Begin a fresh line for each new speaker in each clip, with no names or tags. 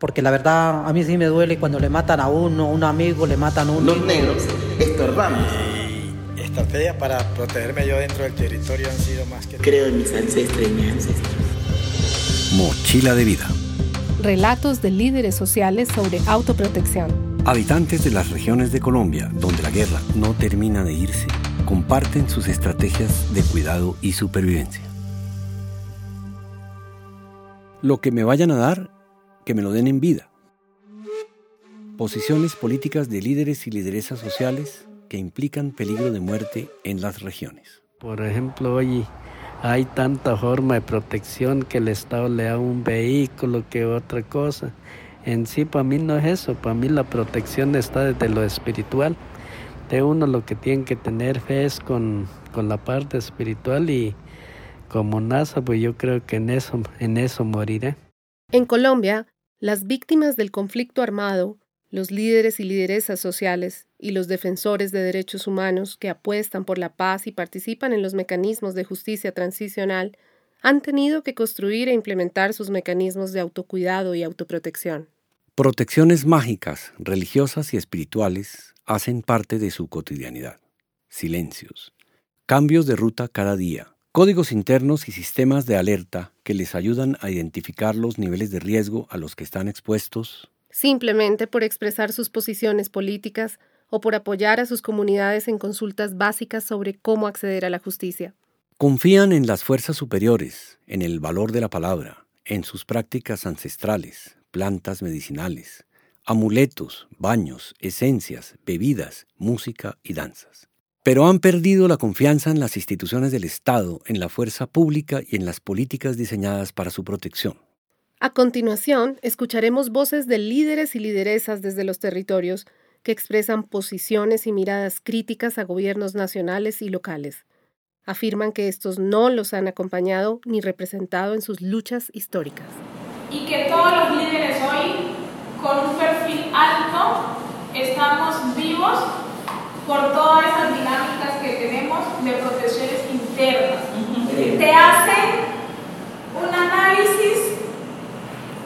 Porque la verdad a mí sí me duele cuando le matan a uno, a un amigo, le matan a uno.
Los negros estorbamos.
Y estrategias para protegerme yo dentro del territorio han sido más que...
Creo en mis ancestros y mis ancestros.
Mochila de vida.
Relatos de líderes sociales sobre autoprotección.
Habitantes de las regiones de Colombia, donde la guerra no termina de irse, comparten sus estrategias de cuidado y supervivencia. Lo que me vayan a dar, que me lo den en vida. Posiciones políticas de líderes y lideresas sociales que implican peligro de muerte en las regiones.
Por ejemplo, hoy hay tanta forma de protección que el Estado le da un vehículo que otra cosa. En sí, para mí no es eso, para mí la protección está desde lo espiritual. De uno lo que tiene que tener fe es con, con la parte espiritual y como NASA, pues yo creo que en eso, en eso moriré.
En Colombia, las víctimas del conflicto armado, los líderes y lideresas sociales y los defensores de derechos humanos que apuestan por la paz y participan en los mecanismos de justicia transicional han tenido que construir e implementar sus mecanismos de autocuidado y autoprotección.
Protecciones mágicas, religiosas y espirituales hacen parte de su cotidianidad. Silencios. Cambios de ruta cada día. Códigos internos y sistemas de alerta que les ayudan a identificar los niveles de riesgo a los que están expuestos.
Simplemente por expresar sus posiciones políticas o por apoyar a sus comunidades en consultas básicas sobre cómo acceder a la justicia.
Confían en las fuerzas superiores, en el valor de la palabra, en sus prácticas ancestrales, plantas medicinales, amuletos, baños, esencias, bebidas, música y danzas. Pero han perdido la confianza en las instituciones del Estado, en la fuerza pública y en las políticas diseñadas para su protección.
A continuación, escucharemos voces de líderes y lideresas desde los territorios que expresan posiciones y miradas críticas a gobiernos nacionales y locales afirman que estos no los han acompañado ni representado en sus luchas históricas.
Y que todos los líderes hoy, con un perfil alto, estamos vivos por todas esas dinámicas que tenemos de protecciones internas. Te hacen un análisis,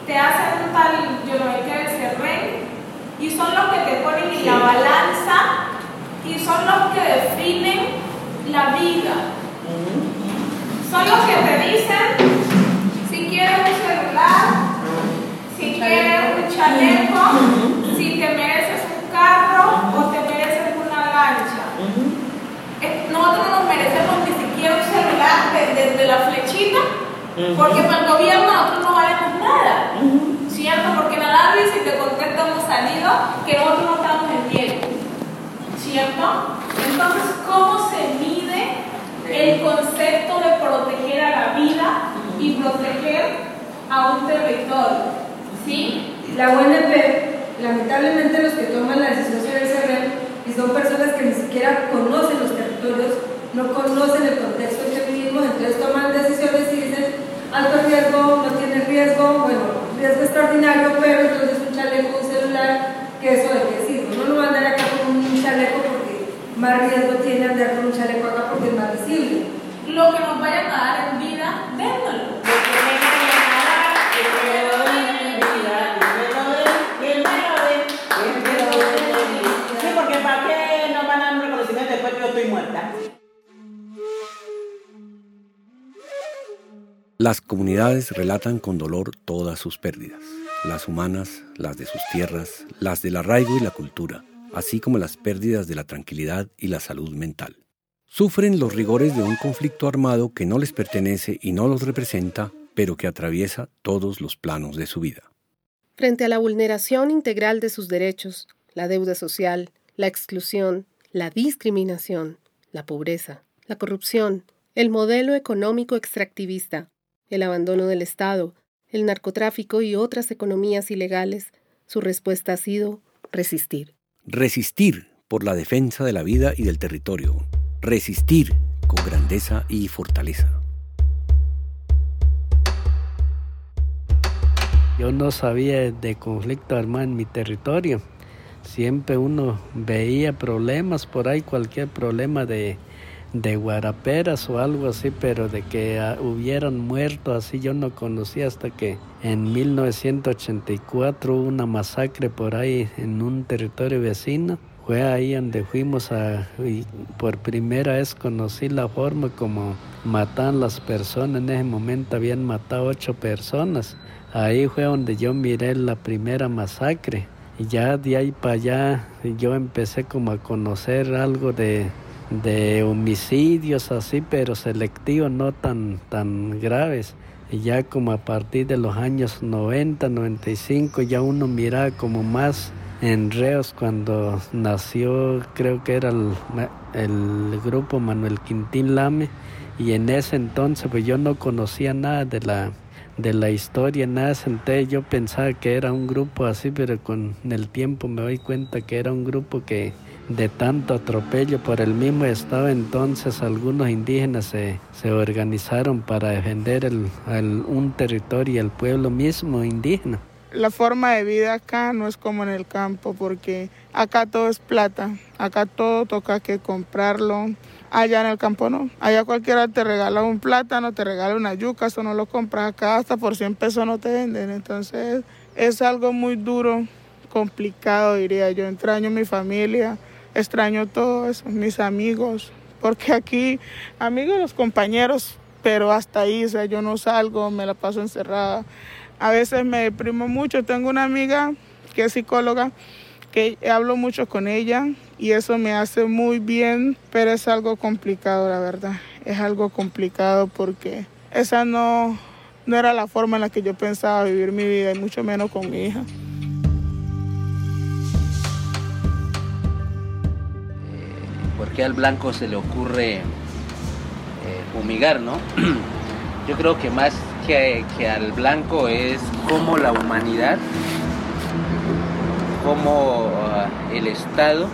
te hacen un tal, yo lo que decir, rey, y son los que te ponen en la balanza y son los que definen la vida. Son los que te dicen si quieres un celular, si quieres un chaleco, si te mereces un carro o te mereces una lancha. Eh, nosotros no nos merecemos ni siquiera un celular desde la flechita, porque para el gobierno nosotros no valemos nada. ¿Cierto? Porque nada si te contesta hemos salido que nosotros no estamos en tiempo. ¿Cierto? Entonces, ¿cómo se mide el concepto de proteger a la vida y proteger a un territorio? ¿Sí?
La UNP, lamentablemente los que toman la decisión sobre el y son personas que ni siquiera conocen los territorios, no conocen el contexto en que vivimos, entonces toman decisiones y dicen alto riesgo, no tiene riesgo, bueno, riesgo extraordinario, pero entonces un chaleco, un celular, que eso de qué sirve. No lo mandan acá con un chaleco más riesgo tiene andar con un chaleco acá porque es más visible.
Lo que nos vayan a dar en vida, démoslo.
Sí, porque ¿para qué
Las comunidades relatan con dolor todas sus pérdidas, las humanas, las de sus tierras, las del arraigo y la cultura así como las pérdidas de la tranquilidad y la salud mental. Sufren los rigores de un conflicto armado que no les pertenece y no los representa, pero que atraviesa todos los planos de su vida.
Frente a la vulneración integral de sus derechos, la deuda social, la exclusión, la discriminación, la pobreza, la corrupción, el modelo económico extractivista, el abandono del Estado, el narcotráfico y otras economías ilegales, su respuesta ha sido resistir.
Resistir por la defensa de la vida y del territorio. Resistir con grandeza y fortaleza.
Yo no sabía de conflicto armado en mi territorio. Siempre uno veía problemas por ahí, cualquier problema de, de guaraperas o algo así, pero de que ah, hubieran muerto así yo no conocía hasta que en 1984 hubo una masacre por ahí en un territorio vecino. Fue ahí donde fuimos a, y por primera vez conocí la forma como matan las personas. En ese momento habían matado ocho personas. Ahí fue donde yo miré la primera masacre. Y ya de ahí para allá yo empecé como a conocer algo de, de homicidios así, pero selectivos, no tan, tan graves. Y ya como a partir de los años 90, 95, ya uno mira como más en Reos cuando nació, creo que era el, el, grupo Manuel Quintín Lame, y en ese entonces pues yo no conocía nada de la, de la historia, nada senté, yo pensaba que era un grupo así, pero con el tiempo me doy cuenta que era un grupo que de tanto atropello por el mismo estado, entonces algunos indígenas se, se organizaron para defender el, un territorio y el pueblo mismo indígena.
La forma de vida acá no es como en el campo porque acá todo es plata, acá todo toca que comprarlo, allá en el campo no, allá cualquiera te regala un plátano, te regala una yuca, eso no lo compras acá, hasta por 100 pesos no te venden, entonces es algo muy duro, complicado diría yo, extraño mi familia, extraño todo eso, mis amigos, porque aquí, amigos, los compañeros, pero hasta ahí, o sea, yo no salgo, me la paso encerrada. A veces me deprimo mucho. Tengo una amiga que es psicóloga, que hablo mucho con ella y eso me hace muy bien, pero es algo complicado, la verdad. Es algo complicado porque esa no, no era la forma en la que yo pensaba vivir mi vida y mucho menos con mi hija.
¿Por qué al blanco se le ocurre eh, fumigar, no? Yo creo que más que, al blanco es como la humanidad, como ah, el Estado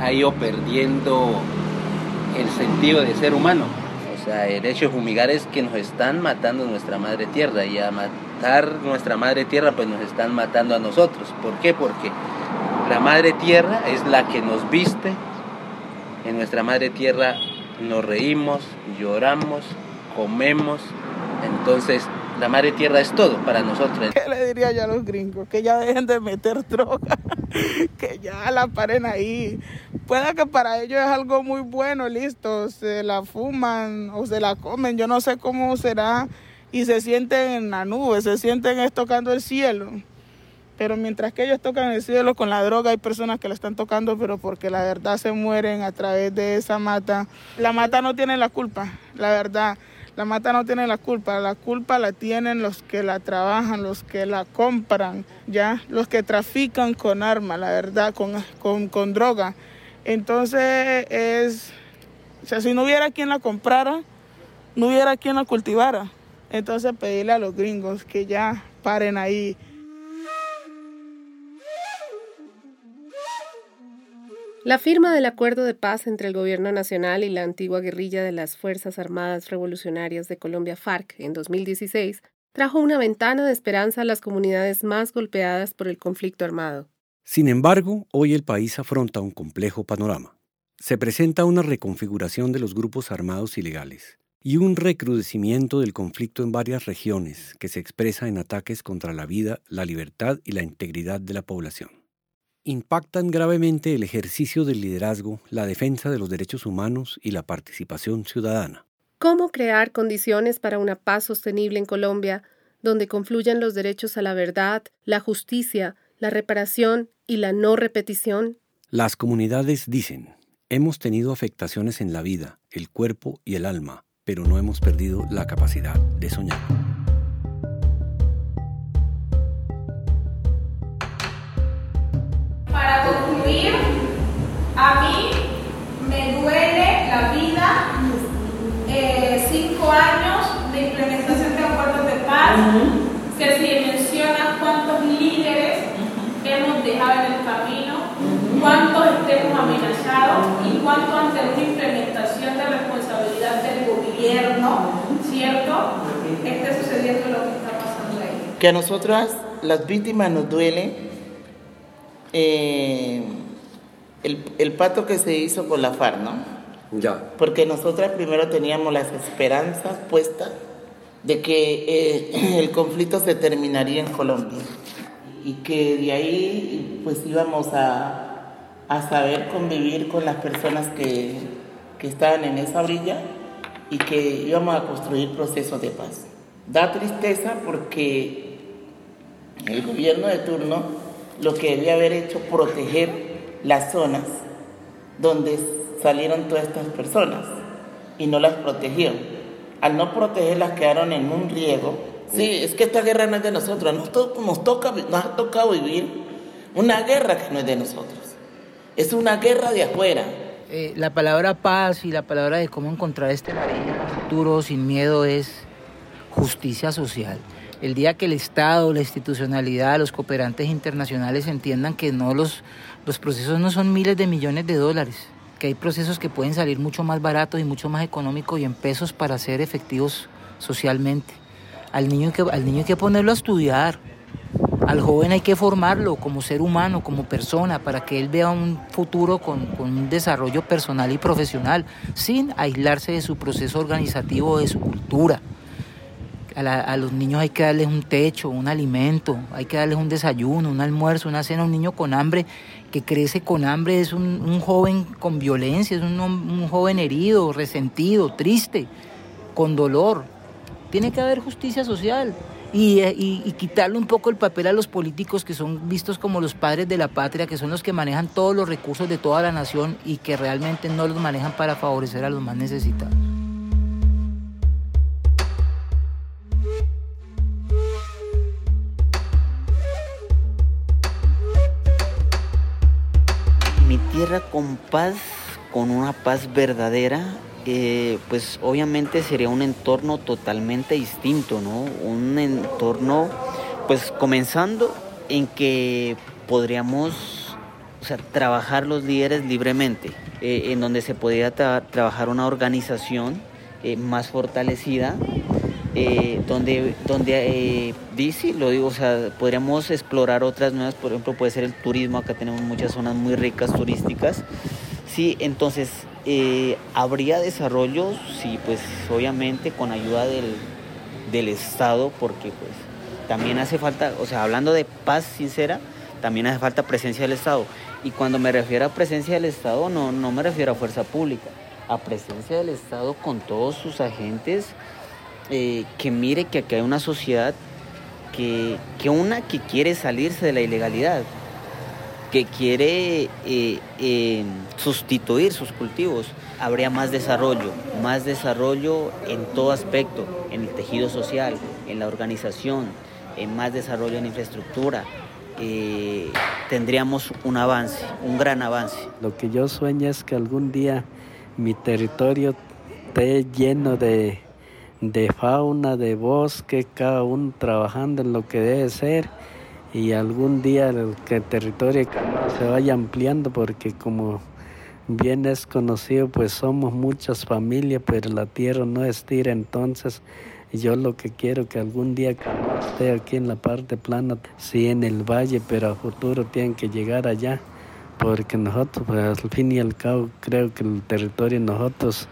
ha ido perdiendo el sentido de ser humano. O sea, el hecho de fumigar es que nos están matando nuestra madre tierra y a matar nuestra madre tierra pues nos están matando a nosotros. ¿Por qué? Porque la madre tierra es la que nos viste, en nuestra madre tierra nos reímos, lloramos, comemos. Entonces, la madre tierra es todo para nosotros.
¿Qué le diría yo a los gringos? Que ya dejen de meter droga, que ya la paren ahí. Pueda que para ellos es algo muy bueno, listo, se la fuman o se la comen, yo no sé cómo será, y se sienten en la nube, se sienten tocando el cielo. Pero mientras que ellos tocan el cielo con la droga, hay personas que la están tocando, pero porque la verdad se mueren a través de esa mata. La mata no tiene la culpa, la verdad. La mata no tiene la culpa, la culpa la tienen los que la trabajan, los que la compran, ya, los que trafican con armas, la verdad, con, con, con droga. Entonces es, o sea, si no hubiera quien la comprara, no hubiera quien la cultivara. Entonces pedirle a los gringos que ya paren ahí
La firma del acuerdo de paz entre el Gobierno Nacional y la antigua guerrilla de las Fuerzas Armadas Revolucionarias de Colombia FARC en 2016 trajo una ventana de esperanza a las comunidades más golpeadas por el conflicto armado.
Sin embargo, hoy el país afronta un complejo panorama. Se presenta una reconfiguración de los grupos armados ilegales y un recrudecimiento del conflicto en varias regiones que se expresa en ataques contra la vida, la libertad y la integridad de la población impactan gravemente el ejercicio del liderazgo, la defensa de los derechos humanos y la participación ciudadana.
¿Cómo crear condiciones para una paz sostenible en Colombia donde confluyan los derechos a la verdad, la justicia, la reparación y la no repetición?
Las comunidades dicen, hemos tenido afectaciones en la vida, el cuerpo y el alma, pero no hemos perdido la capacidad de soñar.
Amenazados y cuánto ante una implementación de responsabilidad del gobierno, ¿cierto? Esté sucediendo lo que está pasando ahí.
Que a nosotras, las víctimas, nos duele. Eh, el, el, pato que se hizo con la FARC, ¿no? Ya. Porque nosotras primero teníamos las esperanzas puestas de que eh, el conflicto se terminaría en Colombia y que de ahí pues íbamos a, a saber convivir con las personas que, que estaban en esa orilla y que íbamos a construir procesos de paz. Da tristeza porque el gobierno de turno lo que debía haber hecho proteger las zonas donde salieron todas estas personas y no las protegió. Al no protegerlas quedaron en un riego. Sí, es que esta guerra no es de nosotros, nos, nos, toca, nos ha tocado vivir una guerra que no es de nosotros. Es una guerra de afuera.
Eh, la palabra paz y la palabra de cómo encontrar este futuro sin miedo es justicia social. El día que el Estado, la institucionalidad, los cooperantes internacionales entiendan que no los, los procesos no son miles de millones de dólares, que hay procesos que pueden salir mucho más baratos y mucho más económicos y en pesos para ser efectivos socialmente. Al niño que, al niño hay que ponerlo a estudiar, al joven hay que formarlo como ser humano, como persona, para que él vea un futuro con, un desarrollo personal y profesional, sin aislarse de su proceso organizativo, de su cultura. A, los niños hay que darles un techo, un alimento, hay que darles un desayuno, un almuerzo, una cena. Un niño con hambre que crece con hambre es un, joven con violencia, es un, un joven herido, resentido, triste, con dolor. Tiene que haber justicia social y, quitarle un poco el papel a los políticos que son vistos como los padres de la patria, que son los que manejan todos los recursos de toda la nación y que realmente no los manejan para favorecer a los más necesitados.
Mi tierra con paz, con una paz verdadera, eh, pues obviamente sería un entorno totalmente distinto, ¿no? Un entorno, pues comenzando en que podríamos trabajar los líderes libremente, eh, en donde se podría trabajar una organización eh, más fortalecida, donde, donde dice, lo digo, o sea, podríamos explorar otras nuevas, por ejemplo, puede ser el turismo, acá tenemos muchas zonas muy ricas turísticas, sí, entonces eh, habría desarrollo, sí, pues obviamente con ayuda del, Estado, porque pues también hace falta, o sea, hablando de paz sincera, también hace falta presencia del Estado. Y cuando me refiero a presencia del Estado, no, no me refiero a fuerza pública, a presencia del Estado con todos sus agentes, eh, que mire que aquí hay una sociedad que, que una que quiere salirse de la ilegalidad, que quiere eh, eh, sustituir sus cultivos, habría más desarrollo, más desarrollo en todo aspecto, en el tejido social, en la organización, en más desarrollo en infraestructura. Eh, tendríamos un avance, un gran avance.
Lo que yo sueño es que algún día mi territorio esté lleno de, de fauna, de bosque, cada uno trabajando en lo que debe ser y algún día el, que territorio se vaya ampliando porque como bien es conocido pues somos muchas familias pero la tierra no estira. Entonces yo lo que quiero que algún día esté aquí en la parte plana sí en el valle pero a futuro tienen que llegar allá porque nosotros pues, al fin y al cabo creo que el territorio nosotros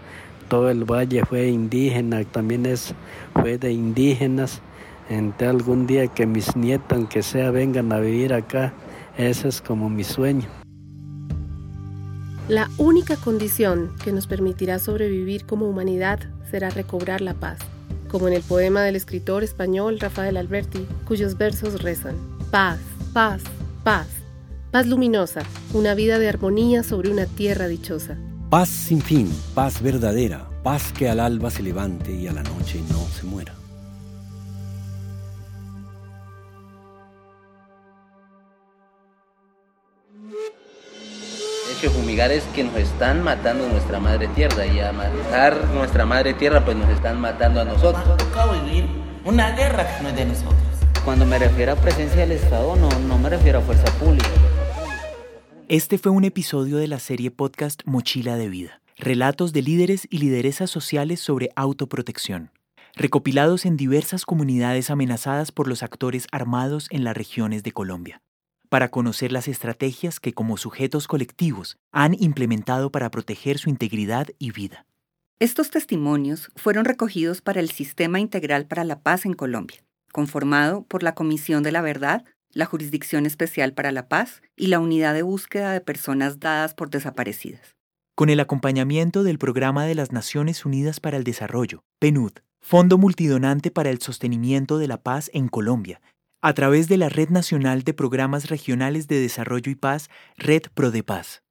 todo el valle fue indígena también es fue de indígenas entre algún día que mis nietos, aunque sea, vengan a vivir acá. Ese es como mi sueño.
La única condición que nos permitirá sobrevivir como humanidad será recobrar la paz, como en el poema del escritor español Rafael Alberti, cuyos versos rezan, paz, paz, paz, paz luminosa, una vida de armonía sobre una tierra dichosa.
Paz sin fin, paz verdadera, paz que al alba se levante y a la noche no se muera.
Fumigar es que nos están matando nuestra madre tierra y a matar nuestra madre tierra pues nos están matando a nosotros.
Nos tocado vivir una guerra que no es de nosotros.
Cuando me refiero a presencia del Estado no, no me refiero a fuerza pública.
Este fue un episodio de la serie podcast Mochila de Vida, relatos de líderes y lideresas sociales sobre autoprotección, recopilados en diversas comunidades amenazadas por los actores armados en las regiones de Colombia. Para conocer las estrategias que como sujetos colectivos han implementado para proteger su integridad y vida.
Estos testimonios fueron recogidos para el Sistema Integral para la Paz en Colombia, conformado por la Comisión de la Verdad, la Jurisdicción Especial para la Paz y la Unidad de Búsqueda de Personas Dadas por Desaparecidas.
Con el acompañamiento del Programa de las Naciones Unidas para el Desarrollo, PNUD, Fondo Multidonante para el Sostenimiento de la Paz en Colombia, a través de la Red Nacional de Programas Regionales de Desarrollo y Paz, Red ProDePaz.